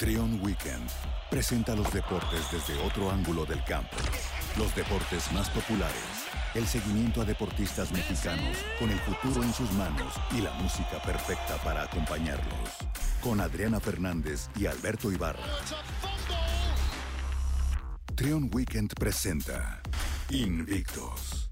Trion Weekend presenta los deportes desde otro ángulo del campo. Los deportes más populares, el seguimiento a deportistas mexicanos con el futuro en sus manos y la música perfecta para acompañarlos. Con Adriana Fernández y Alberto Ibarra. Trion Weekend presenta Invictos.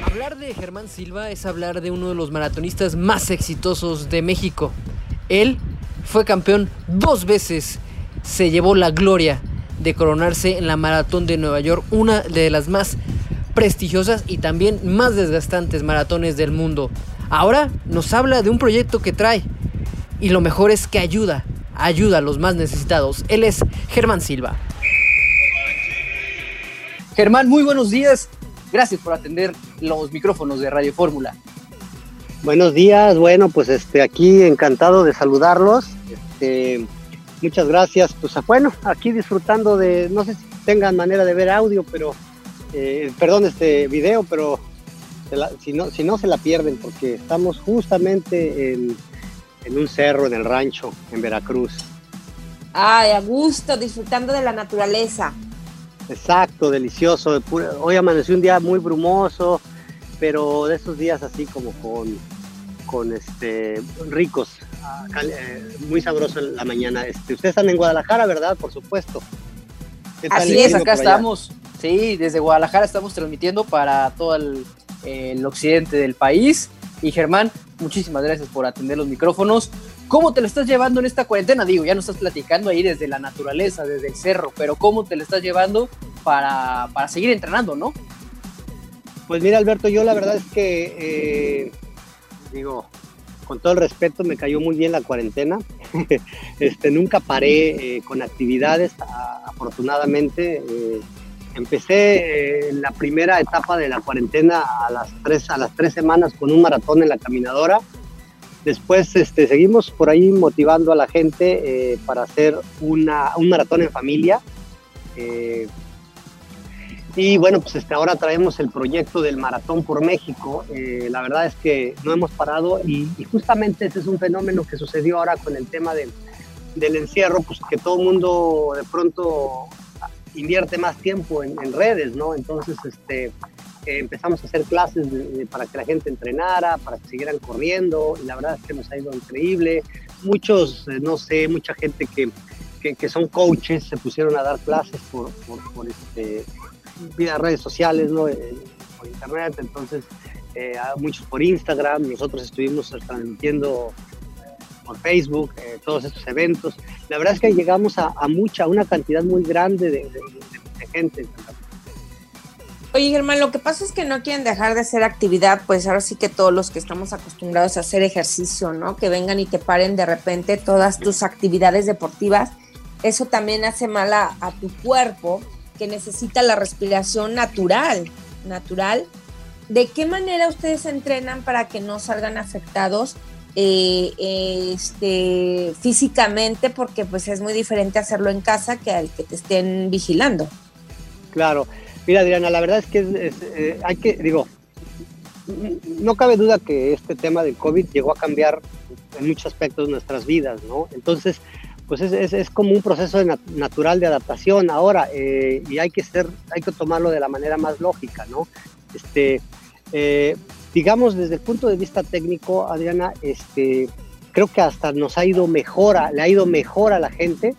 Hablar de Germán Silva es hablar de uno de los maratonistas más exitosos de México. Él fue campeón dos veces, se llevó la gloria de coronarse en la maratón de Nueva York, una de las más prestigiosas y también más desgastantes maratones del mundo. Ahora nos habla de un proyecto que trae y lo mejor es que ayuda, ayuda a los más necesitados. Él es Germán Silva. Germán, muy buenos días. Gracias por atender los micrófonos de Radio Fórmula. Buenos días, bueno, pues este aquí encantado de saludarlos. Este, muchas gracias. Pues bueno, aquí disfrutando de, no sé si tengan manera de ver audio, pero eh, perdón, este video, pero si, no, si no se la pierden, porque estamos justamente en, en un cerro, en el rancho, en Veracruz. Ay, a gusto, disfrutando de la naturaleza. Exacto, delicioso. Hoy amaneció un día muy brumoso, pero de esos días así como con, con este ricos, eh, muy sabroso en la mañana. Este, ustedes están en Guadalajara, ¿verdad? Por supuesto. Así es, acá estamos. Sí, desde Guadalajara estamos transmitiendo para todo el, el occidente del país. Y Germán, muchísimas gracias por atender los micrófonos. ¿Cómo te lo estás llevando en esta cuarentena? Digo, ya no estás platicando ahí desde la naturaleza, desde el cerro, pero ¿cómo te lo estás llevando para, para seguir entrenando, no? Pues mira, Alberto, yo la verdad es que, eh, digo, con todo el respeto, me cayó muy bien la cuarentena. este, nunca paré eh, con actividades, afortunadamente. Eh, empecé la primera etapa de la cuarentena a las, tres, a las tres semanas con un maratón en la caminadora Después este, seguimos por ahí motivando a la gente eh, para hacer una, un maratón en familia. Eh, y bueno, pues este, ahora traemos el proyecto del Maratón por México. Eh, la verdad es que no hemos parado y, justamente ese es un fenómeno que sucedió ahora con el tema del, del encierro, pues que todo el mundo de pronto invierte más tiempo en, redes, ¿no? Entonces, este, empezamos a hacer clases para que la gente entrenara, para que siguieran corriendo, y la verdad es que nos ha ido increíble. Muchos, eh, no sé, mucha gente que, que, son coaches se pusieron a dar clases por, por, este, vía redes sociales, ¿no? Eh, por internet, entonces eh, muchos por Instagram, nosotros estuvimos transmitiendo por Facebook, todos estos eventos. La verdad es que llegamos a, a mucha, una cantidad muy grande de, de, de gente. Oye, Germán, lo que pasa es que no quieren dejar de hacer actividad, pues ahora sí que todos los que estamos acostumbrados a hacer ejercicio, ¿no? Que vengan y te paren de repente todas tus actividades deportivas, eso también hace mal a, tu cuerpo que necesita la respiración natural, natural. ¿De qué manera ustedes entrenan para que no salgan afectados eh, este, físicamente? Porque pues es muy diferente hacerlo en casa que al que te estén vigilando. Claro, Mira, Adriana, la verdad es que eh, hay que, digo, no cabe duda que este tema del COVID llegó a cambiar en muchos aspectos nuestras vidas, ¿no? Entonces, pues es, es, como un proceso natural de adaptación ahora eh, y hay que ser, hay que tomarlo de la manera más lógica, ¿no? Este, eh, digamos, desde el punto de vista técnico, Adriana, este, creo que hasta nos ha ido mejor, le ha ido mejor a la gente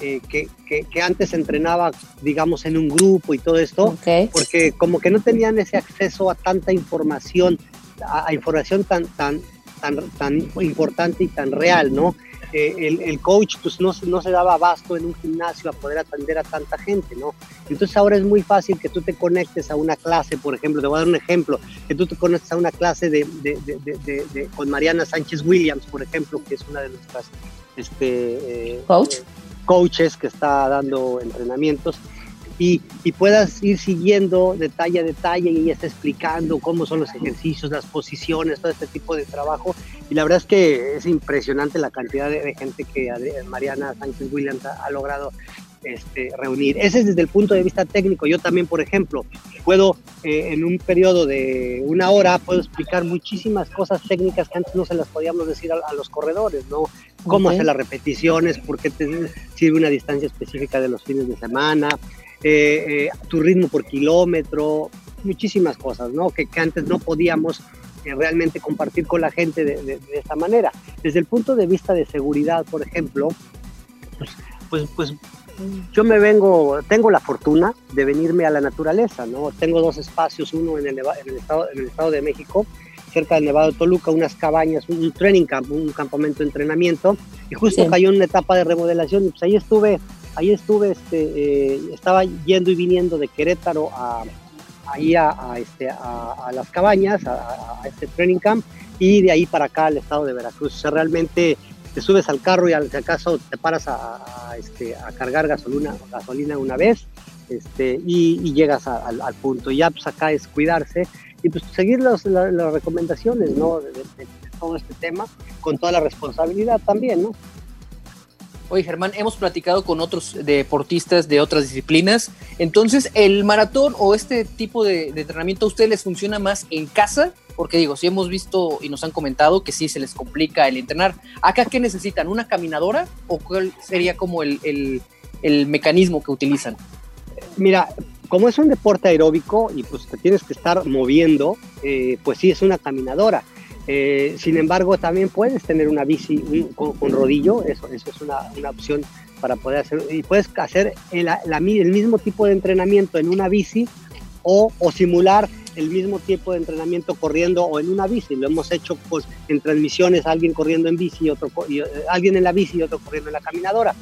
eh, que, que, antes entrenaba, digamos, en un grupo y todo esto, porque como que no tenían ese acceso a tanta información, a, información tan, tan, tan, tan importante y tan real, ¿no? Eh, el, el, coach pues no, no se daba abasto en un gimnasio a poder atender a tanta gente, ¿no? Entonces ahora es muy fácil que tú te conectes a una clase, por ejemplo, te voy a dar un ejemplo, que tú te conectes a una clase de, de, de, de con Mariana Sánchez Williams, por ejemplo, que es una de nuestras este, eh, coach. Eh, coaches que está dando entrenamientos y, y, puedas ir siguiendo detalle a detalle y ella está explicando cómo son los ejercicios, las posiciones, todo este tipo de trabajo. Y la verdad es que es impresionante la cantidad de, gente que Mariana Sánchez Williams ha, logrado este, reunir. Ese es desde el punto de vista técnico. Yo también, por ejemplo, puedo eh, en un periodo de una hora, puedo explicar muchísimas cosas técnicas que antes no se las podíamos decir a, los corredores, ¿no? cómo hacer las repeticiones, por qué te sirve una distancia específica de los fines de semana, eh, eh, tu ritmo por kilómetro, muchísimas cosas, ¿no? Que, antes no podíamos realmente compartir con la gente de, de, esta manera. Desde el punto de vista de seguridad, por ejemplo, pues, pues, pues yo me vengo, tengo la fortuna de venirme a la naturaleza, ¿no? Tengo dos espacios, uno en el, en el, estado, en el estado de México cerca del Nevado de Toluca, unas cabañas, un training camp, un campamento de entrenamiento, y justo cayó una etapa de remodelación, y pues ahí estuve, ahí estuve, este, eh, estaba yendo y viniendo de Querétaro a, ahí a, este, a, las cabañas, a, este training camp, y de ahí para acá al estado de Veracruz. O sea, realmente te subes al carro y al si acaso te paras a, este, a cargar gasolina, gasolina una vez, este, y, llegas al, al punto. Ya pues acá es cuidarse y pues seguir las, recomendaciones, ¿no? De, todo este tema, con toda la responsabilidad también, ¿no? Oye, Germán, hemos platicado con otros deportistas de otras disciplinas. Entonces, ¿el maratón o este tipo de, entrenamiento a ustedes les funciona más en casa? Porque digo, si hemos visto y nos han comentado que sí se les complica el entrenar. ¿Acá qué necesitan? ¿Una caminadora o cuál sería como el, el mecanismo que utilizan? Mira, como es un deporte aeróbico y pues te tienes que estar moviendo, eh, pues sí es una caminadora. Eh, sin embargo, también puedes tener una bici con, rodillo, eso, eso es una, una, opción para poder hacer, y puedes hacer el, el, mismo tipo de entrenamiento en una bici o, o, simular el mismo tipo de entrenamiento corriendo o en una bici. Lo hemos hecho pues, en transmisiones, alguien corriendo en bici, y otro, y, eh, alguien en la bici y otro corriendo en la caminadora.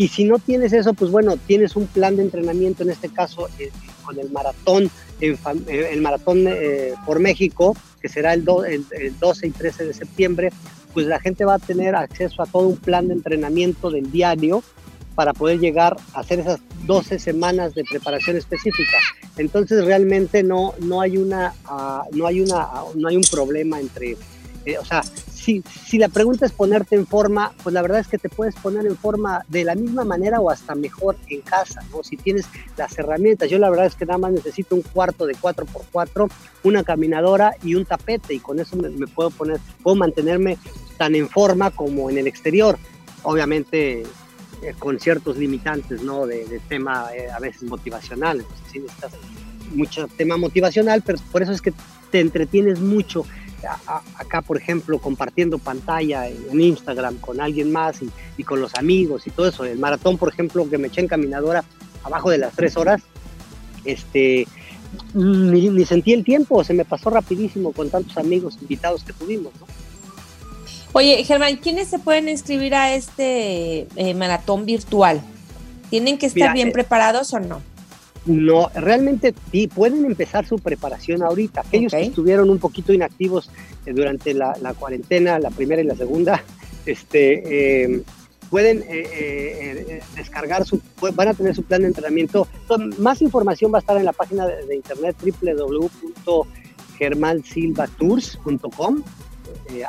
Y si no tienes eso, pues bueno, tienes un plan de entrenamiento, en este caso eh, con el maratón, eh, el maratón eh, por México, que será el, el, 12 y 13 de septiembre, pues la gente va a tener acceso a todo un plan de entrenamiento del diario para poder llegar a hacer esas 12 semanas de preparación específica. Entonces realmente no, no, hay, una, ah, no, hay, una, no hay un problema entre, o sea, si, si la pregunta es ponerte en forma, pues la verdad es que te puedes poner en forma de la misma manera o hasta mejor en casa, ¿no? Si tienes las herramientas. Yo la verdad es que nada más necesito un cuarto de 4x4, una caminadora y un tapete y con eso me, puedo poner, puedo mantenerme tan en forma como en el exterior. Obviamente eh, con ciertos limitantes, ¿no? De, tema eh, a veces motivacional. Entonces, necesitas mucho tema motivacional, pero por eso es que te entretienes mucho acá, por ejemplo, compartiendo pantalla en Instagram con alguien más y, con los amigos y todo eso. El maratón, por ejemplo, que me eché en caminadora abajo de las tres horas, este, ni, sentí el tiempo, se me pasó rapidísimo con tantos amigos invitados que tuvimos, Oye, Germán, ¿quiénes se pueden inscribir a este eh, maratón virtual? ¿Tienen que estar bien eh, preparados o no? No, realmente sí, pueden empezar su preparación ahorita. Aquellos que estuvieron un poquito inactivos eh, durante la, cuarentena, la primera y la segunda, este, em, pueden eh, eh, descargar su, van a tener su plan de entrenamiento. más información va a estar en la página de, internet www.germansilvatours.com.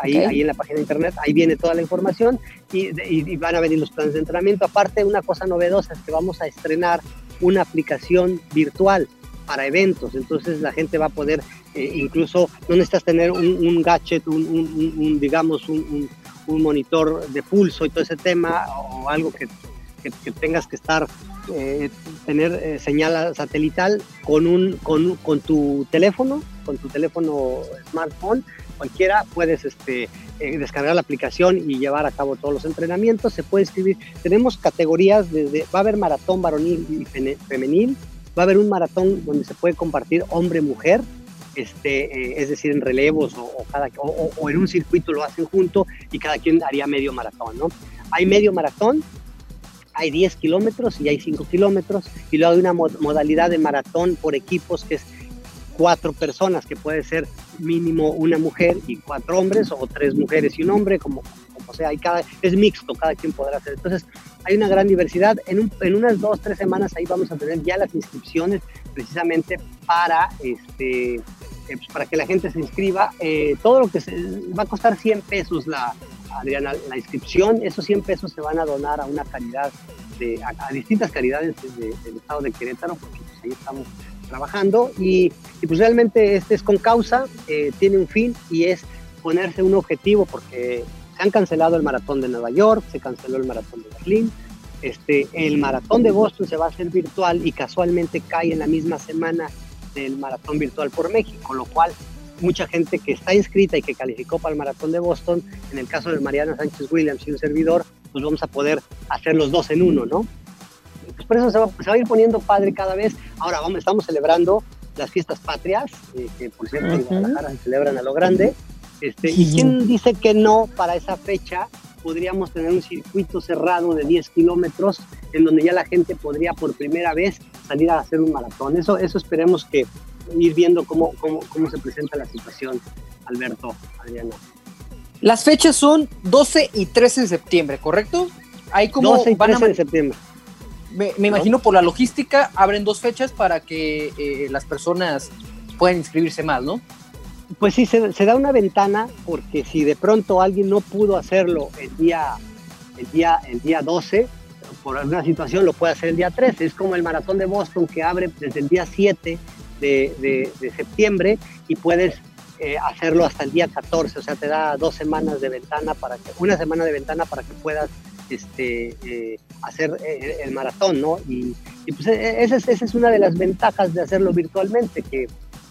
ahí, ahí en la página de internet, ahí viene toda la información y, y, van a venir los planes de entrenamiento. Aparte, una cosa novedosa es que vamos a estrenar una aplicación virtual para eventos. Entonces la gente va a poder, eh, incluso no necesitas tener un, gadget, un, digamos, un, monitor de pulso y todo ese tema, o algo que, tengas que estar, eh, tener eh, señal satelital con, un, con, con tu teléfono, con tu teléfono smartphone, cualquiera puedes este, eh, descargar la aplicación y llevar a cabo todos los entrenamientos. Se puede escribir. Tenemos categorías desde, va a haber maratón varonil y femenil, va a haber un maratón donde se puede compartir hombre-mujer, este, eh, es decir, en relevos o, cada, o, en un circuito lo hacen junto y cada quien haría medio maratón, ¿no? Hay medio maratón, hay 10 kilómetros y hay 5 kilómetros y luego hay una modalidad de maratón por equipos que es cuatro personas, que puede ser mínimo una mujer y cuatro hombres, o tres mujeres y un hombre, como, como sea, hay cada, es mixto, cada quien podrá hacer. Entonces, hay una gran diversidad. En, en unas dos, tres semanas ahí vamos a tener ya las inscripciones precisamente para, este, eh, pues, para que la gente se inscriba. Eh, todo lo que se, va a costar 100 pesos la, Adriana, la inscripción, esos 100 pesos se van a donar a una caridad, de, a, distintas caridades del estado de Querétaro, porque pues, ahí estamos trabajando y, pues realmente este es con causa, eh, tiene un fin y es ponerse un objetivo porque se han cancelado el maratón de Nueva York, se canceló el maratón de Berlín, este, el maratón de Boston se va a hacer virtual y casualmente cae en la misma semana del maratón virtual por México, lo cual mucha gente que está inscrita y que calificó para el maratón de Boston, en el caso de Mariana Sánchez Williams y un servidor, pues vamos a poder hacer los dos en uno, ¿no? Por eso se va, a ir poniendo padre cada vez. Ahora vamos, estamos celebrando las fiestas patrias, eh, que por cierto en Guadalajara se celebran a lo grande. Este, ¿Y quién dice que no para esa fecha? podríamos tener un circuito cerrado de 10 kilómetros en donde ya la gente podría por primera vez salir a hacer un maratón. Eso, eso esperemos que ir viendo cómo, cómo, cómo se presenta la situación, Alberto, Adriana. Las fechas son 12 y 13 de septiembre, ¿correcto? Hay como 12 y 13 de septiembre. Me, imagino por la logística abren dos fechas para que eh, las personas puedan inscribirse más, ¿no? Pues sí, se, da una ventana porque si de pronto alguien no pudo hacerlo el día, el día, el día 12, por alguna situación lo puede hacer el día 13. Es como el maratón de Boston que abre desde el día 7 de, septiembre y puedes eh, hacerlo hasta el día 14, o sea, te da dos semanas de ventana para que, una semana de ventana para que puedas este, eh, hacer eh, el maratón, ¿no? Y, pues esa es, esa es, una de las ventajas de hacerlo virtualmente, que,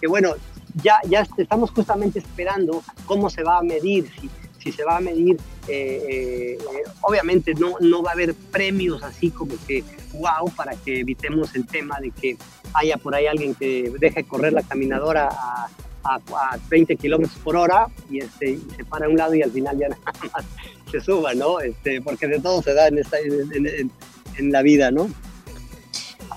bueno, ya, ya estamos justamente esperando cómo se va a medir, si, se va a medir, eh, obviamente no, no va a haber premios así como que wow para que evitemos el tema de que haya por ahí alguien que deje correr la caminadora a, a, 20 kilómetros por hora y, este, se para a un lado y al final ya nada más se suba, ¿no? Este, porque de todo se da en, esta, en, en la vida, ¿no?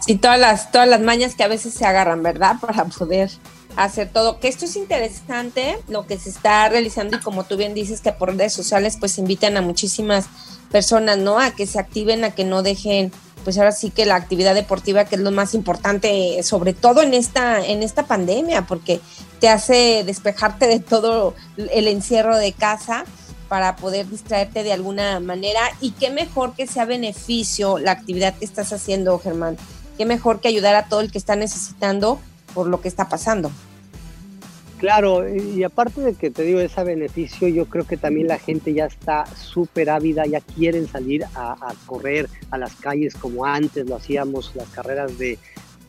Sí, todas las, todas las mañas que a veces se agarran, ¿verdad? Para poder hacer todo. Que esto es interesante, lo que se está realizando y como tú bien dices que por redes sociales pues invitan a muchísimas personas, ¿no? A que se activen, a que no dejen pues ahora sí que la actividad deportiva que es lo más importante sobre todo en esta en esta pandemia porque te hace despejarte de todo el encierro de casa para poder distraerte de alguna manera y qué mejor que sea beneficio la actividad que estás haciendo, Germán. Qué mejor que ayudar a todo el que está necesitando por lo que está pasando. Claro, y aparte de que te digo ese beneficio, yo creo que también la gente ya está súper ávida, ya quieren salir a, correr a las calles como antes lo hacíamos, las carreras de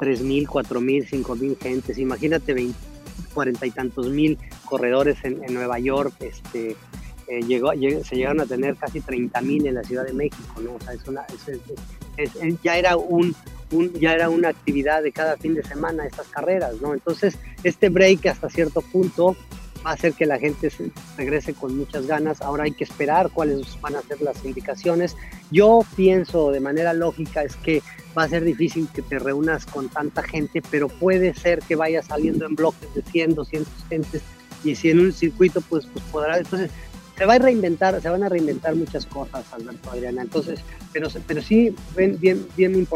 3.000, 4.000, 5.000 gentes. Imagínate 20, 40 y tantos mil corredores en, Nueva York, este, eh, llegó, se llegaron a tener casi 30.000 en la Ciudad de México, ¿no? O sea, es una, ya era un, ya era una actividad de cada fin de semana estas carreras, ¿no? Entonces, este break hasta cierto punto va a hacer que la gente regrese con muchas ganas. Ahora hay que esperar cuáles van a ser las indicaciones. Yo pienso de manera lógica es que va a ser difícil que te reúnas con tanta gente, pero puede ser que vaya saliendo en bloques de 100, 200 gentes y si en un circuito pues, pues podrá. Entonces, se va a reinventar, se van a reinventar muchas cosas, Alberto Adriana. Entonces, pero, sí, bien, bien, bien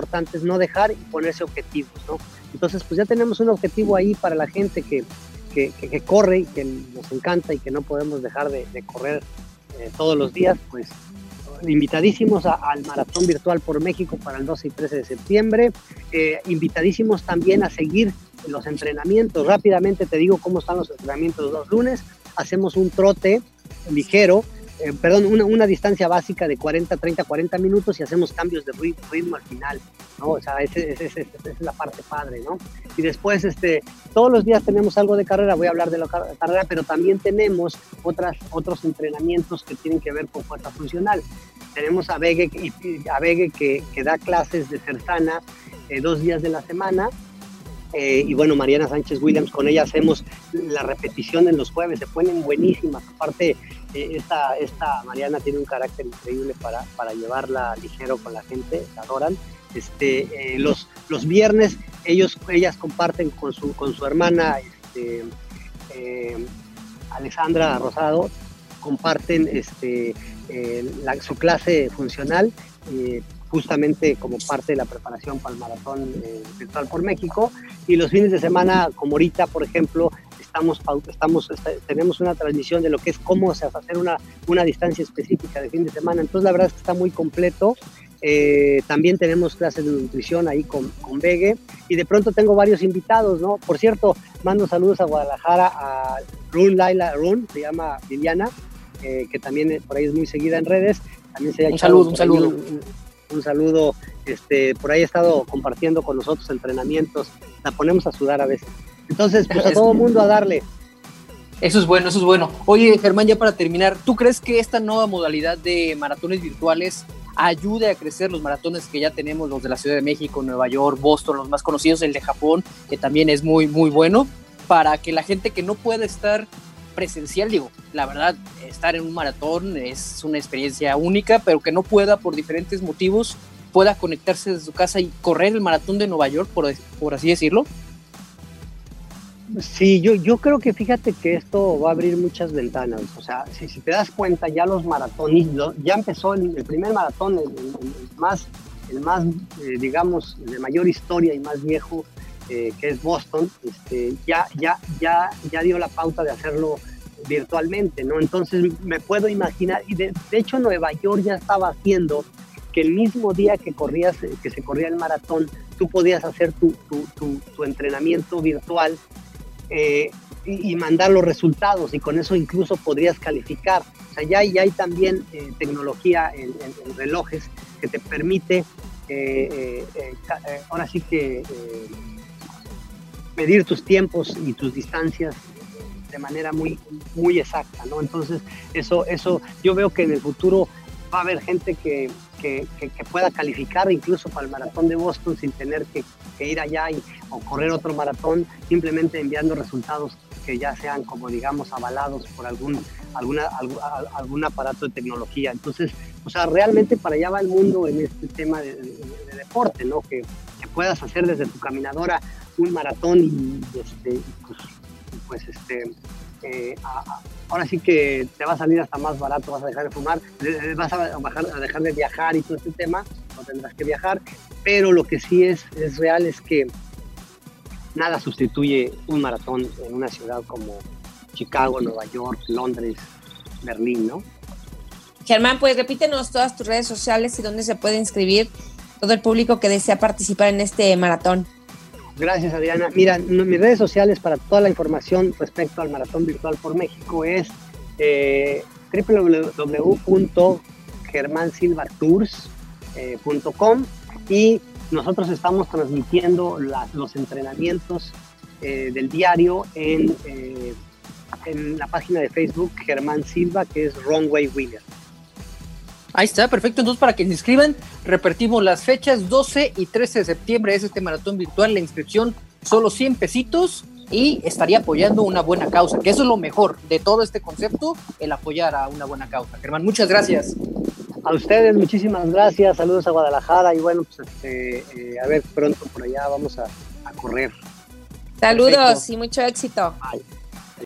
no dejar y ponerse objetivos, ¿no? Entonces, pues ya tenemos un objetivo ahí para la gente que, que, corre y que nos encanta y que no podemos dejar de, correr eh, todos los días, pues invitadísimos al Maratón Virtual por México para el 12 y 13 de septiembre, eh, invitadísimos también a seguir los entrenamientos. Rápidamente te digo cómo están los entrenamientos los lunes. Hacemos un trote ligero, eh, perdón, una, una, distancia básica de 40, 30, 40 minutos y hacemos cambios de ritmo, al final, ¿no? O sea, esa es la parte padre, ¿no? Y después, este, todos los días tenemos algo de carrera, voy a hablar de la carrera, pero también tenemos otras, otros entrenamientos que tienen que ver con fuerza funcional. Tenemos a Vegue, a que, que da clases de Cersana eh, dos días de la semana, eh, y bueno, Mariana Sánchez Williams, con ella hacemos la repetición en los jueves, se ponen buenísimas. Aparte, eh, esta, esta Mariana tiene un carácter increíble para, para llevarla ligero con la gente, la adoran. Este, eh, los, los viernes ellos, ellas comparten con su, con su hermana este, Alexandra Rosado, comparten este, su clase funcional justamente como parte de la preparación para el maratón eh, virtual por México. Y los fines de semana, como ahorita, por ejemplo, estamos, estamos, tenemos una transmisión de lo que es cómo hacer una, una distancia específica de fin de semana. Entonces, la verdad es que está muy completo. Eh, también tenemos clases de nutrición ahí con, con Begue y de pronto tengo varios invitados, ¿no? Por cierto, mando saludos a Guadalajara a Run Laila Run, se llama Liliana, que también por ahí es muy seguida en redes. También se un saludo, un saludo. Un, saludo, este, por ahí ha estado compartiendo con nosotros entrenamientos, la ponemos a sudar a veces. Entonces, pues a todo mundo a darle. Eso es bueno, eso es bueno. Oye, Germán, ya para terminar, ¿tú crees que esta nueva modalidad de maratones virtuales ayude a crecer los maratones que ya tenemos, los de la Ciudad de México, Nueva York, Boston, los más conocidos, el de Japón, que también es muy, muy bueno, para que la gente que no pueda estar presencial, digo, la verdad, estar en un maratón es una experiencia única, pero que no pueda por diferentes motivos, pueda conectarse desde su casa y correr el maratón de Nueva York, por, por así decirlo. Sí, yo, yo creo que fíjate que esto va a abrir muchas ventanas. O sea, si, te das cuenta, ya los maratones, ya empezó el, primer maratón, el, más, el más eh, digamos, de mayor historia y más viejo, eh, que es Boston, este, ya, ya, ya, ya dio la pauta de hacerlo virtualmente, ¿no? Entonces me puedo imaginar, y de, hecho Nueva York ya estaba haciendo que el mismo día que corrías, que se corría el maratón, tú podías hacer tu, tu, tu, tu entrenamiento virtual eh, y, mandar los resultados y con eso incluso podrías calificar. O sea, ya, ya hay también eh, tecnología en, relojes que te permite, eh, ahora sí que medir tus tiempos y tus distancias de manera muy, muy exacta, ¿no? Entonces, eso, eso, yo veo que en el futuro va a haber gente que, que, pueda calificar incluso para el maratón de Boston sin tener que, ir allá y, o correr otro maratón, simplemente enviando resultados que ya sean como digamos avalados por algún, alguna, algún, aparato de tecnología. Entonces, o sea, realmente para allá va el mundo en este tema de, deporte, ¿no? Que, puedas hacer desde tu caminadora un maratón y, este, pues, pues este, eh, ahora sí que te va a salir hasta más barato, vas a dejar de fumar, vas a, a dejar de viajar y todo este tema, no tendrás que viajar, pero lo que sí es, es real es que nada sustituye un maratón en una ciudad como Chicago, Nueva York, Londres, Berlín, ¿no? Germán, pues repítenos todas tus redes sociales y dónde se puede inscribir todo el público que desea participar en este maratón. Gracias, Adriana. Mira, mis redes sociales para toda la información respecto al Maratón Virtual por México es eh, www.germansilvatours.com y nosotros estamos transmitiendo los entrenamientos eh, del diario en, eh, en la página de Facebook Germán Silva, que es Runway Winner. Ahí está, perfecto. Entonces, para que se inscriban, repetimos las fechas: 12 y 13 de septiembre es este maratón virtual. La inscripción solo 100 pesitos y estaría apoyando una buena causa, que eso es lo mejor de todo este concepto, el apoyar a una buena causa. Germán, muchas gracias. A ustedes, muchísimas gracias. Saludos a Guadalajara y bueno, pues este, eh, a ver pronto por allá vamos a, correr. Saludos y mucho éxito. Bye.